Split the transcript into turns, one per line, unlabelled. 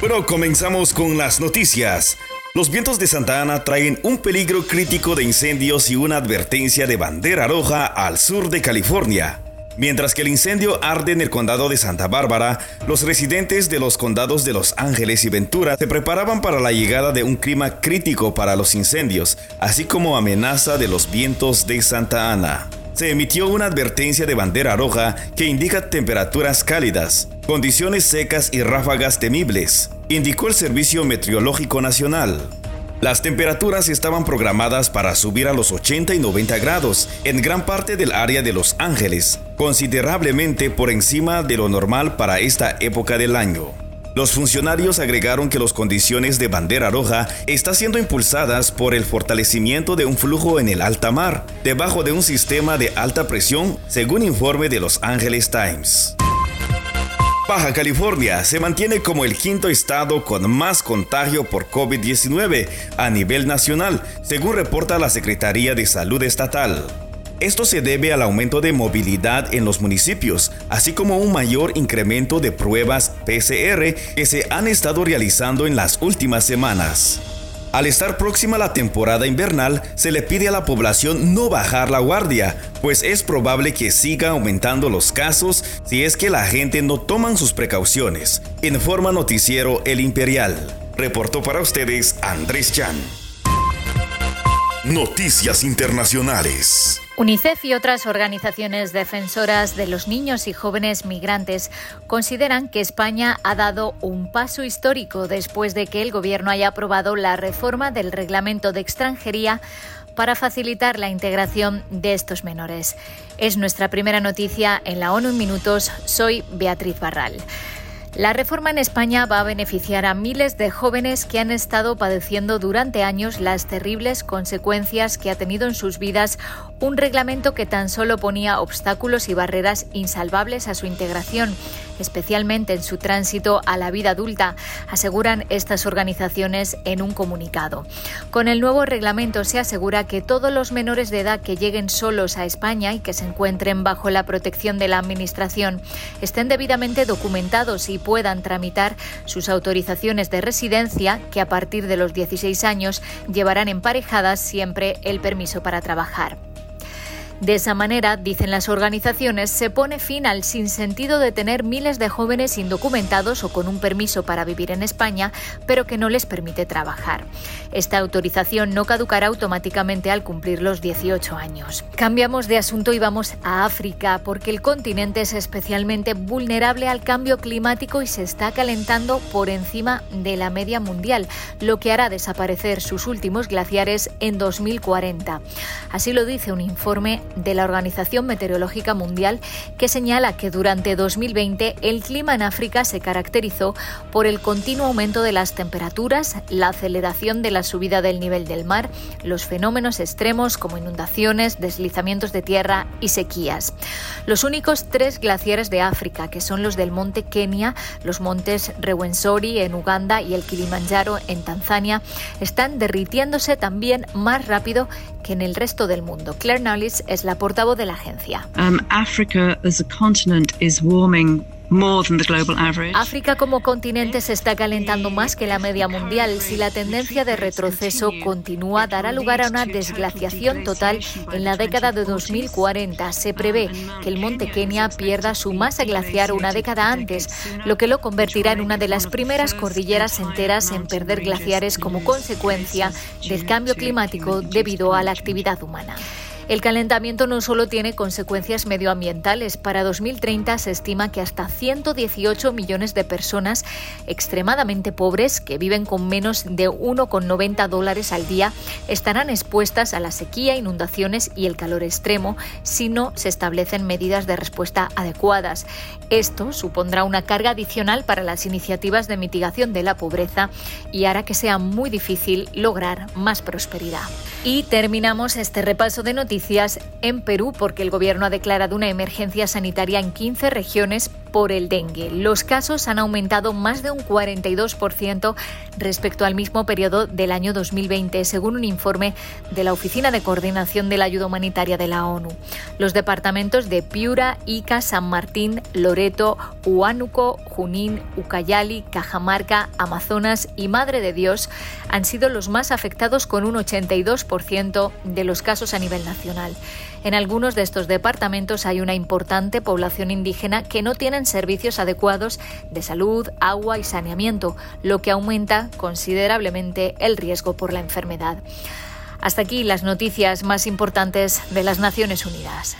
Bueno, comenzamos con las noticias. Los vientos de Santa Ana traen un peligro crítico de incendios y una advertencia de bandera roja al sur de California. Mientras que el incendio arde en el condado de Santa Bárbara, los residentes de los condados de Los Ángeles y Ventura se preparaban para la llegada de un clima crítico para los incendios, así como amenaza de los vientos de Santa Ana. Se emitió una advertencia de bandera roja que indica temperaturas cálidas, condiciones secas y ráfagas temibles, indicó el Servicio Meteorológico Nacional. Las temperaturas estaban programadas para subir a los 80 y 90 grados en gran parte del área de Los Ángeles, considerablemente por encima de lo normal para esta época del año. Los funcionarios agregaron que las condiciones de bandera roja están siendo impulsadas por el fortalecimiento de un flujo en el alta mar, debajo de un sistema de alta presión, según informe de Los Angeles Times. Baja California se mantiene como el quinto estado con más contagio por COVID-19 a nivel nacional, según reporta la Secretaría de Salud Estatal. Esto se debe al aumento de movilidad en los municipios, así como un mayor incremento de pruebas PCR que se han estado realizando en las últimas semanas. Al estar próxima la temporada invernal, se le pide a la población no bajar la guardia, pues es probable que siga aumentando los casos si es que la gente no toman sus precauciones. Informa Noticiero El Imperial. Reportó para ustedes Andrés Chan. Noticias Internacionales.
UNICEF y otras organizaciones defensoras de los niños y jóvenes migrantes consideran que España ha dado un paso histórico después de que el Gobierno haya aprobado la reforma del reglamento de extranjería para facilitar la integración de estos menores. Es nuestra primera noticia en la ONU en minutos. Soy Beatriz Barral. La reforma en España va a beneficiar a miles de jóvenes que han estado padeciendo durante años las terribles consecuencias que ha tenido en sus vidas un reglamento que tan solo ponía obstáculos y barreras insalvables a su integración especialmente en su tránsito a la vida adulta, aseguran estas organizaciones en un comunicado. Con el nuevo reglamento se asegura que todos los menores de edad que lleguen solos a España y que se encuentren bajo la protección de la Administración estén debidamente documentados y puedan tramitar sus autorizaciones de residencia que a partir de los 16 años llevarán emparejadas siempre el permiso para trabajar. De esa manera, dicen las organizaciones, se pone fin al sinsentido de tener miles de jóvenes indocumentados o con un permiso para vivir en España, pero que no les permite trabajar. Esta autorización no caducará automáticamente al cumplir los 18 años. Cambiamos de asunto y vamos a África, porque el continente es especialmente vulnerable al cambio climático y se está calentando por encima de la media mundial, lo que hará desaparecer sus últimos glaciares en 2040. Así lo dice un informe de la Organización Meteorológica Mundial que señala que durante 2020 el clima en África se caracterizó por el continuo aumento de las temperaturas, la aceleración de la subida del nivel del mar, los fenómenos extremos como inundaciones, deslizamientos de tierra y sequías. Los únicos tres glaciares de África, que son los del monte Kenia, los montes Rewensori en Uganda y el Kilimanjaro en Tanzania, están derritiéndose también más rápido que en el resto del mundo. Claire Knowles es la portavoz de la agencia.
Um, Africa as a continent is warming
África como continente se está calentando más que la media mundial. Si la tendencia de retroceso continúa, dará lugar a una desglaciación total en la década de 2040. Se prevé que el monte Kenia pierda su masa glaciar una década antes, lo que lo convertirá en una de las primeras cordilleras enteras en perder glaciares como consecuencia del cambio climático debido a la actividad humana. El calentamiento no solo tiene consecuencias medioambientales. Para 2030 se estima que hasta 118 millones de personas extremadamente pobres que viven con menos de 1,90 dólares al día estarán expuestas a la sequía, inundaciones y el calor extremo si no se establecen medidas de respuesta adecuadas. Esto supondrá una carga adicional para las iniciativas de mitigación de la pobreza y hará que sea muy difícil lograr más prosperidad. Y terminamos este repaso de en Perú porque el gobierno ha declarado una emergencia sanitaria en 15 regiones por el dengue. Los casos han aumentado más de un 42% respecto al mismo periodo del año 2020, según un informe de la Oficina de Coordinación de la Ayuda Humanitaria de la ONU. Los departamentos de Piura, Ica, San Martín, Loreto, Huánuco, Junín, Ucayali, Cajamarca, Amazonas y Madre de Dios han sido los más afectados con un 82% de los casos a nivel nacional. En algunos de estos departamentos hay una importante población indígena que no tienen servicios adecuados de salud, agua y saneamiento, lo que aumenta considerablemente el riesgo por la enfermedad. Hasta aquí las noticias más importantes de las Naciones Unidas.